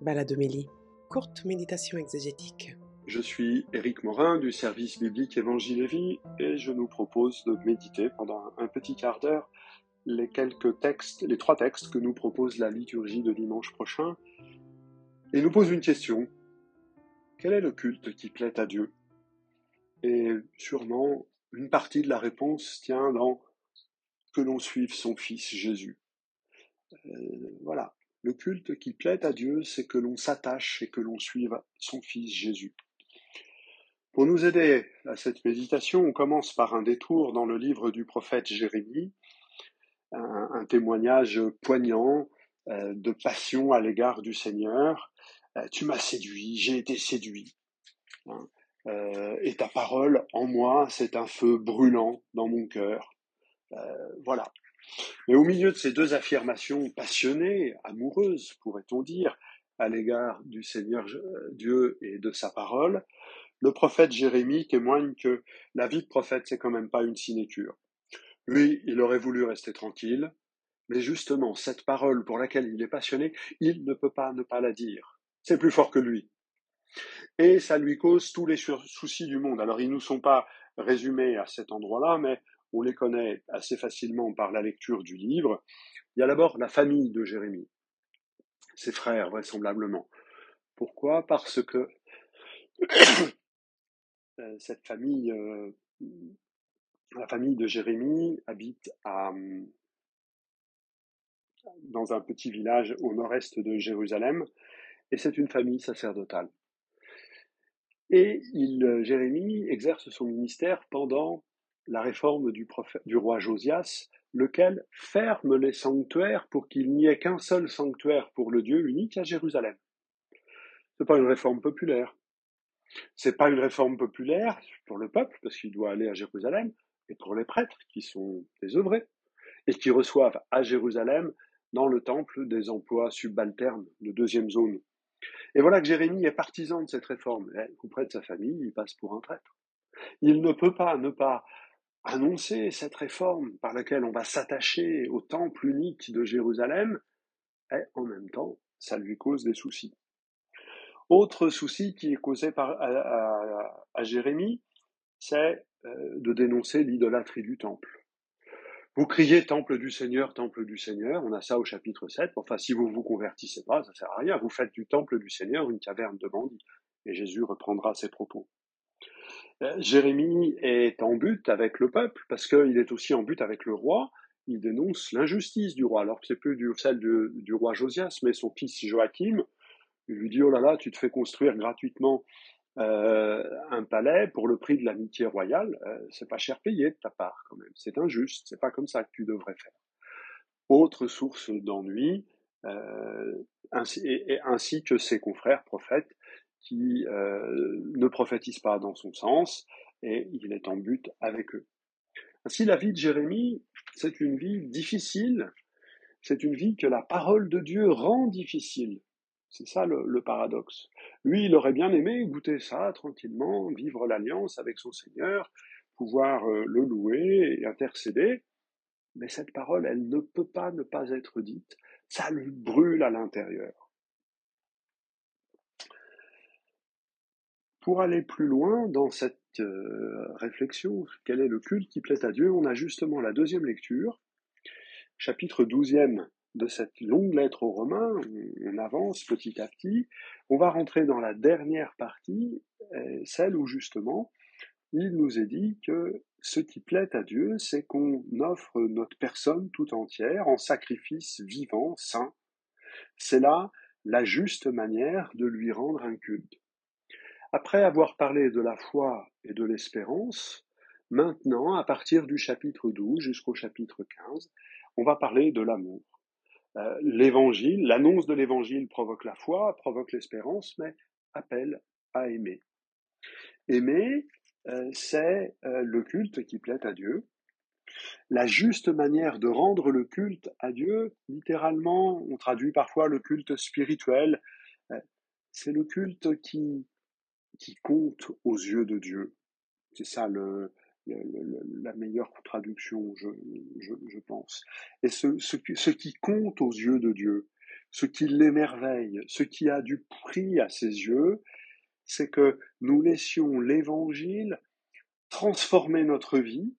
Baladomélie, courte méditation exégétique. Je suis Éric Morin du service biblique Évangile et Vie et je nous propose de méditer pendant un petit quart d'heure les quelques textes, les trois textes que nous propose la liturgie de dimanche prochain et nous pose une question. Quel est le culte qui plaît à Dieu? Et sûrement une partie de la réponse tient dans que l'on suive son Fils Jésus. Euh, voilà, le culte qui plaît à Dieu, c'est que l'on s'attache et que l'on suive son Fils Jésus. Pour nous aider à cette méditation, on commence par un détour dans le livre du prophète Jérémie, un, témoignage poignant euh, de passion à l'égard du Seigneur. Euh, tu m'as séduit, j'ai été séduit. Hein. Euh, et ta parole en moi, c'est un feu brûlant dans mon cœur. voilà, mais au milieu de ces deux affirmations passionnées, amoureuses, pourrait-on dire, à l'égard du Seigneur Dieu et de sa parole, le prophète Jérémie témoigne que la vie de prophète, c'est quand même pas une sinécure. Lui, il aurait voulu rester tranquille, mais justement, cette parole pour laquelle il est passionné, il ne peut pas ne pas la dire. C'est plus fort que lui. Et ça lui cause tous les soucis du monde. Alors, ils ne nous sont pas résumés à cet endroit-là, mais on les connaît assez facilement par la lecture du livre. Il y a d'abord la famille de Jérémie, ses frères vraisemblablement. Pourquoi? Parce que euh, cette famille, euh, la famille de Jérémie habite dans un petit village au nord-est de Jérusalem, et c'est une famille sacerdotale. Et il, Jérémie exerce son ministère pendant la réforme du, roi Josias, lequel ferme les sanctuaires pour qu'il n'y ait qu'un seul sanctuaire pour le Dieu unique à Jérusalem. C'est pas une réforme populaire. C'est pas une réforme populaire pour le peuple, parce qu'il doit aller à Jérusalem, et pour les prêtres, qui sont désœuvrés, et qui reçoivent à Jérusalem, dans le temple, des emplois subalternes de deuxième zone. Et voilà que Jérémie est partisan de cette réforme. Auprès de sa famille, il passe pour un prêtre. Il ne peut pas ne pas annoncer cette réforme par laquelle on va s'attacher au temple unique de Jérusalem, et en même temps, ça lui cause des soucis. Autre souci qui est causé par, à, Jérémie, c'est euh, de dénoncer l'idolâtrie du temple. Vous criez temple du Seigneur, temple du Seigneur, on a ça au chapitre 7, enfin si vous vous convertissez pas, ça sert à rien, vous faites du temple du Seigneur une caverne de bandits. Et Jésus reprendra ses propos. Euh, Jérémie est en but avec le peuple parce qu'il est aussi en but avec le roi. Il dénonce l'injustice du roi, alors que c'est plus du, celle du, roi Josias, mais son fils Joachim. Il lui dit Oh là là, tu te fais construire gratuitement euh, un palais pour le prix de l'amitié royale. Euh, c'est pas cher payé de ta part quand même. C'est injuste. C'est pas comme ça que tu devrais faire. Autre source d'ennui, ainsi, ainsi que ses confrères prophètes qui euh, ne prophétise pas dans son sens, et il est en but avec eux. Ainsi, la vie de Jérémie, c'est une vie difficile, c'est une vie que la parole de Dieu rend difficile. C'est ça le, paradoxe. Lui, il aurait bien aimé goûter ça tranquillement, vivre l'alliance avec son Seigneur, pouvoir euh, le louer et intercéder, mais cette parole, elle ne peut pas ne pas être dite, ça lui brûle à l'intérieur. Pour aller plus loin dans cette euh, réflexion, quel est le culte qui plaît à Dieu, on a justement la deuxième lecture, chapitre 12e de cette longue lettre aux Romains, on avance petit à petit, on va rentrer dans la dernière partie, euh, celle où justement il nous est dit que ce qui plaît à Dieu, c'est qu'on offre notre personne tout entière en sacrifice vivant, saint. C'est là la juste manière de lui rendre un culte. Après avoir parlé de la foi et de l'espérance, maintenant, à partir du chapitre 12 jusqu'au chapitre 15, on va parler de l'amour. Euh, l'évangile, l'annonce de l'évangile provoque la foi, provoque l'espérance, mais appelle à aimer. Aimer, euh, c'est euh, le culte qui plaît à Dieu. La juste manière de rendre le culte à Dieu, littéralement, on traduit parfois le culte spirituel, c'est le culte qui qui compte aux yeux de Dieu. C'est ça le, la meilleure traduction, je, je, pense. Et ce, ce, qui compte aux yeux de Dieu, ce qui l'émerveille, ce qui a du prix à ses yeux, c'est que nous laissions l'Évangile transformer notre vie,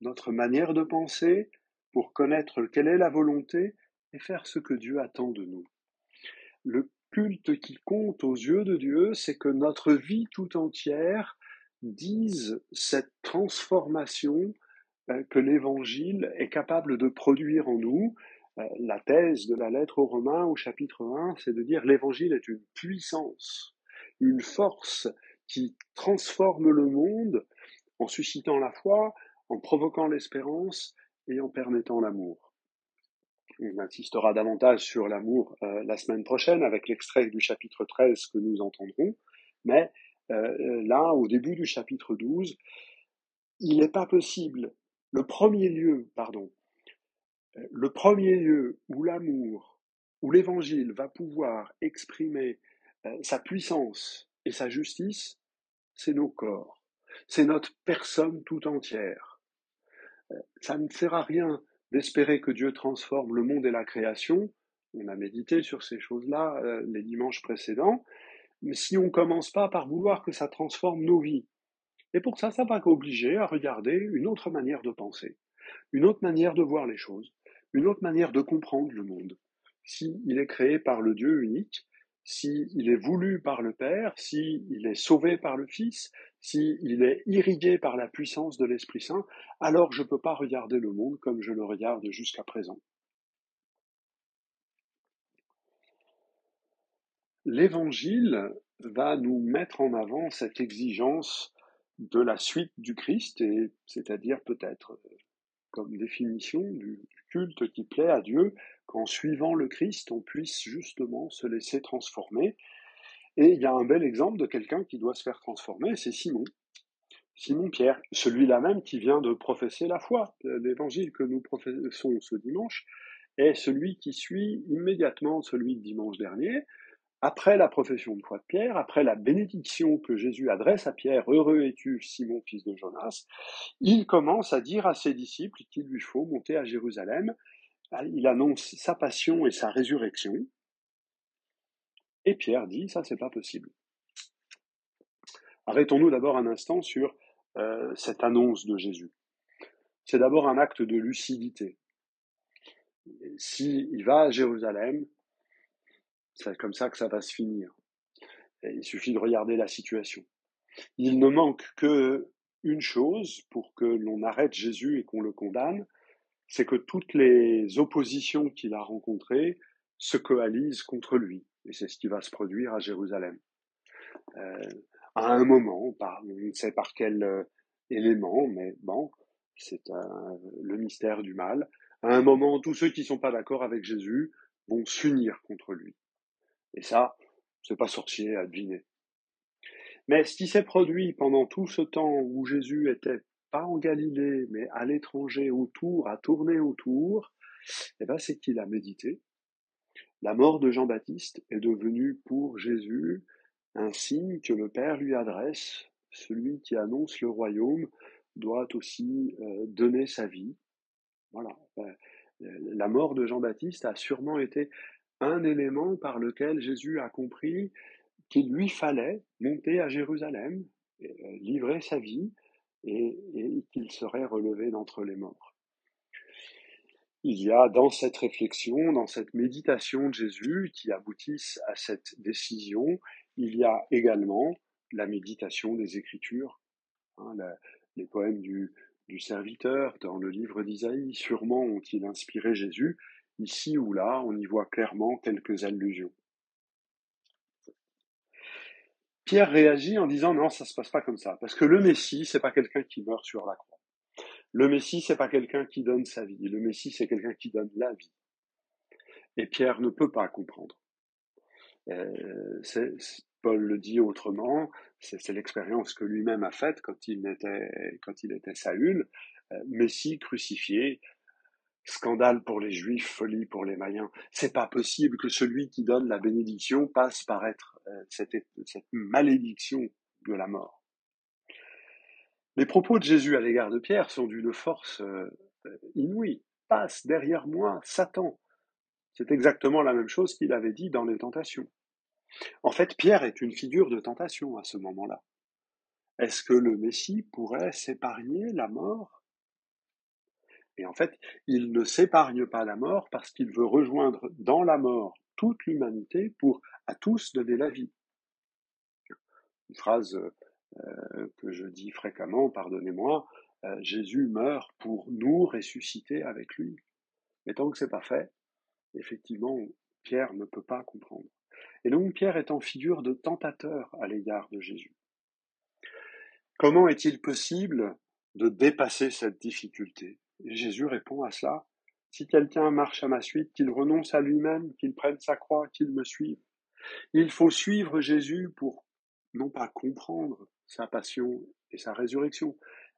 notre manière de penser, pour connaître quelle est la volonté et faire ce que Dieu attend de nous. Culte qui compte aux yeux de Dieu, c'est que notre vie tout entière dise cette transformation euh, que l'Évangile est capable de produire en nous. Euh, la thèse de la lettre aux Romains au chapitre 1, c'est de dire l'Évangile est une puissance, une force qui transforme le monde en suscitant la foi, en provoquant l'espérance et en permettant l'amour. On insistera davantage sur l'amour euh, la semaine prochaine avec l'extrait du chapitre 13 que nous entendrons, mais euh, là, au début du chapitre 12, il n'est pas possible, le premier lieu, pardon, euh, le premier lieu où l'amour, où l'évangile va pouvoir exprimer sa puissance et sa justice, c'est nos corps, c'est notre personne tout entière. Ça ne sert à rien d'espérer que Dieu transforme le monde et la création. On a médité sur ces choses-là euh, les dimanches précédents. Mais si on ne commence pas par vouloir que ça transforme nos vies, et pour ça, ça va obliger à regarder une autre manière de penser, une autre manière de voir les choses, une autre manière de comprendre le monde. S'il est créé par le Dieu unique, s'il est voulu par le Père, s'il est sauvé par le Fils, s'il est irrigué par la puissance de l'Esprit Saint, alors je ne peux pas regarder le monde comme je le regarde jusqu'à présent. L'Évangile va nous mettre en avant cette exigence de la suite du Christ, et c'est-à-dire peut-être comme définition du culte qui plaît à Dieu, qu'en suivant le Christ, on puisse justement se laisser transformer. Et il y a un bel exemple de quelqu'un qui doit se faire transformer, c'est Simon. Simon Pierre, celui-là même qui vient de professer la foi. L'évangile que nous professons ce dimanche est celui qui suit immédiatement celui de dimanche dernier, après la profession de foi de Pierre, après la bénédiction que Jésus adresse à Pierre, heureux es-tu, Simon, fils de Jonas, il commence à dire à ses disciples qu'il lui faut monter à Jérusalem. Il annonce sa passion et sa résurrection. Et Pierre dit, ça c'est pas possible. Arrêtons-nous d'abord un instant sur euh, cette annonce de Jésus. C'est d'abord un acte de lucidité. S'il va à Jérusalem, c'est comme ça que ça va se finir. il suffit de regarder la situation. Il ne manque que une chose pour que l'on arrête Jésus et qu'on le condamne, c'est que toutes les oppositions qu'il a rencontrées se coalisent contre lui. Et c'est ce qui va se produire à Jérusalem. Euh, à un moment, par, on ne sait par quel euh, élément, mais bon, c'est le mystère du mal. À un moment, tous ceux qui ne sont pas d'accord avec Jésus vont s'unir contre lui. Et ça, c'est pas sorcier à deviner. Mais ce qui s'est produit pendant tout ce temps où Jésus était pas en Galilée, mais à l'étranger, autour, à tourner autour, eh ben, c'est qu'il a médité. La mort de Jean-Baptiste est devenue pour Jésus un signe que le Père lui adresse. Celui qui annonce le royaume doit aussi euh, donner sa vie. Voilà. Euh, la mort de Jean-Baptiste a sûrement été un élément par lequel Jésus a compris qu'il lui fallait monter à Jérusalem, euh, livrer sa vie et, qu'il serait relevé d'entre les morts. Il y a dans cette réflexion, dans cette méditation de Jésus qui aboutissent à cette décision, il y a également la méditation des Écritures, hein, les poèmes du, du serviteur dans le livre d'Isaïe sûrement ont-ils inspiré Jésus, Ici ou là, on y voit clairement quelques allusions. Pierre réagit en disant non, ça se passe pas comme ça, parce que le Messie, c'est pas quelqu'un qui meurt sur la croix. Le Messie, c'est pas quelqu'un qui donne sa vie. Le Messie, c'est quelqu'un qui donne la vie. Et Pierre ne peut pas comprendre. Euh, Paul le dit autrement, c'est l'expérience que lui-même a faite quand il était, quand il était Saül, euh, Messie crucifié, Scandale pour les Juifs, folie pour les Mayens. C'est pas possible que celui qui donne la bénédiction passe par être euh, cette, malédiction de la mort. Les propos de Jésus à l'égard de Pierre sont d'une force euh, euh, inouïe. Passe derrière moi, Satan. C'est exactement la même chose qu'il avait dit dans les tentations. En fait, Pierre est une figure de tentation à ce moment-là. Est-ce que le Messie pourrait s'épargner la mort Et en fait, il ne s'épargne pas la mort parce qu'il veut rejoindre dans la mort toute l'humanité pour à tous donner la vie. Une phrase euh, que je dis fréquemment, pardonnez-moi, euh, Jésus meurt pour nous ressusciter avec lui. Mais tant que c'est pas fait, effectivement, Pierre ne peut pas comprendre. Et donc Pierre est en figure de tentateur à l'égard de Jésus. Comment est-il possible de dépasser cette difficulté? Jésus répond à cela. Si quelqu'un marche à ma suite, qu'il renonce à lui-même, qu'il prenne sa croix, qu'il me suive. Il faut suivre Jésus pour non pas comprendre sa passion et sa résurrection,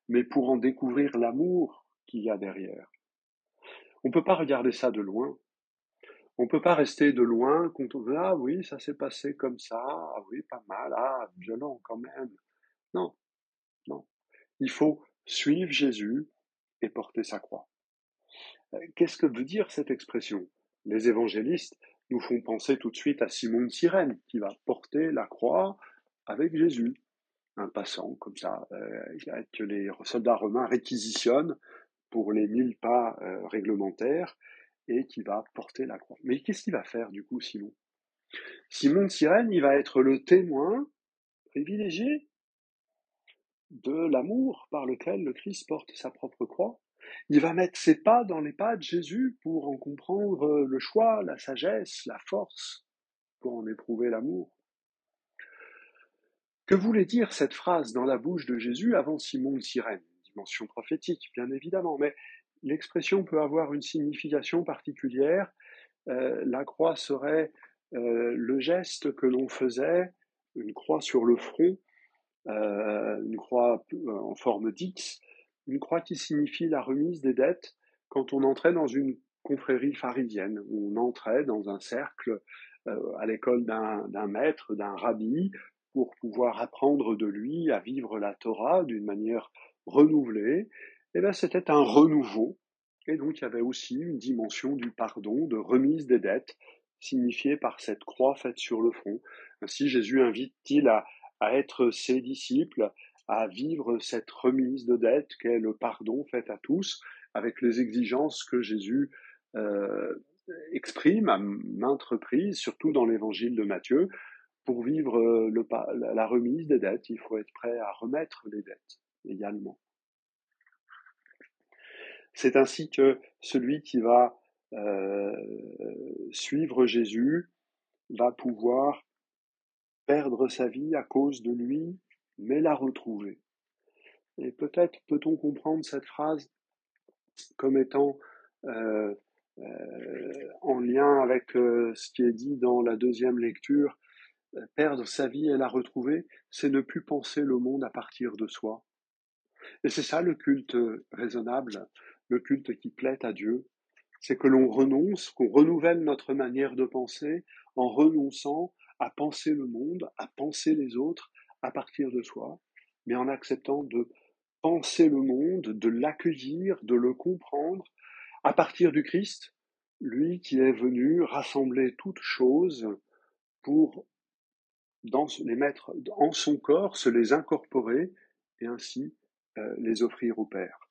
mais pour en découvrir l'amour qu'il y a derrière. On ne peut pas regarder ça de loin. On ne peut pas rester de loin quand on veut, ah oui, ça s'est passé comme ça, ah oui, pas mal, ah, violent quand même. Non, non. Il faut suivre Jésus et porter sa croix. Euh, qu'est-ce que veut dire cette expression? Les évangélistes nous font penser tout de suite à Simon de Cyrène, qui va porter la croix avec Jésus. Un passant, comme ça, euh, que les soldats romains réquisitionnent pour les mille pas euh, réglementaires et qui va porter la croix. Mais qu'est-ce qu'il va faire du coup, Simon? Simon de Cyrène, il va être le témoin privilégié de l'amour par lequel le Christ porte sa propre croix. Il va mettre ses pas dans les pas de Jésus pour en comprendre le choix, la sagesse, la force, pour en éprouver l'amour. Que voulait dire cette phrase dans la bouche de Jésus avant Simon de Cyrène? Dimension prophétique, bien évidemment, mais l'expression peut avoir une signification particulière. Euh, la croix serait euh, le geste que l'on faisait, une croix sur le front, euh, une croix en forme d'X, une croix qui signifie la remise des dettes quand on entrait dans une confrérie pharisienne, où on entrait dans un cercle à l'école d'un maître, d'un rabbi, pour pouvoir apprendre de lui à vivre la Torah d'une manière renouvelée, et bien c'était un renouveau. Et donc il y avait aussi une dimension du pardon, de remise des dettes, signifiée par cette croix faite sur le front. Ainsi Jésus invite-t-il à, être ses disciples, à vivre cette remise de dettes qu'est le pardon fait à tous, avec les exigences que Jésus euh, exprime à maintes reprises, surtout dans l'évangile de Matthieu. Pour vivre euh, le, la remise des dettes, il faut être prêt à remettre les dettes également. C'est ainsi que celui qui va euh, suivre Jésus va pouvoir perdre sa vie à cause de lui, mais la retrouver. Et peut-être peut-on comprendre cette phrase comme étant euh, euh, en lien avec ce qui est dit dans la deuxième lecture, perdre sa vie et la retrouver, c'est ne plus penser le monde à partir de soi. Et c'est ça le culte raisonnable, le culte qui plaît à Dieu, c'est que l'on renonce, qu'on renouvelle notre manière de penser en renonçant à penser le monde, à penser les autres à partir de soi, mais en acceptant de penser le monde, de l'accueillir, de le comprendre à partir du Christ, lui qui est venu rassembler toutes choses pour les mettre en son corps, se les incorporer et ainsi euh, les offrir au Père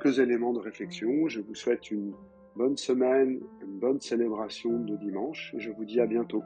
quelques éléments de réflexion. Je vous souhaite une bonne semaine, une bonne célébration de dimanche et je vous dis à bientôt.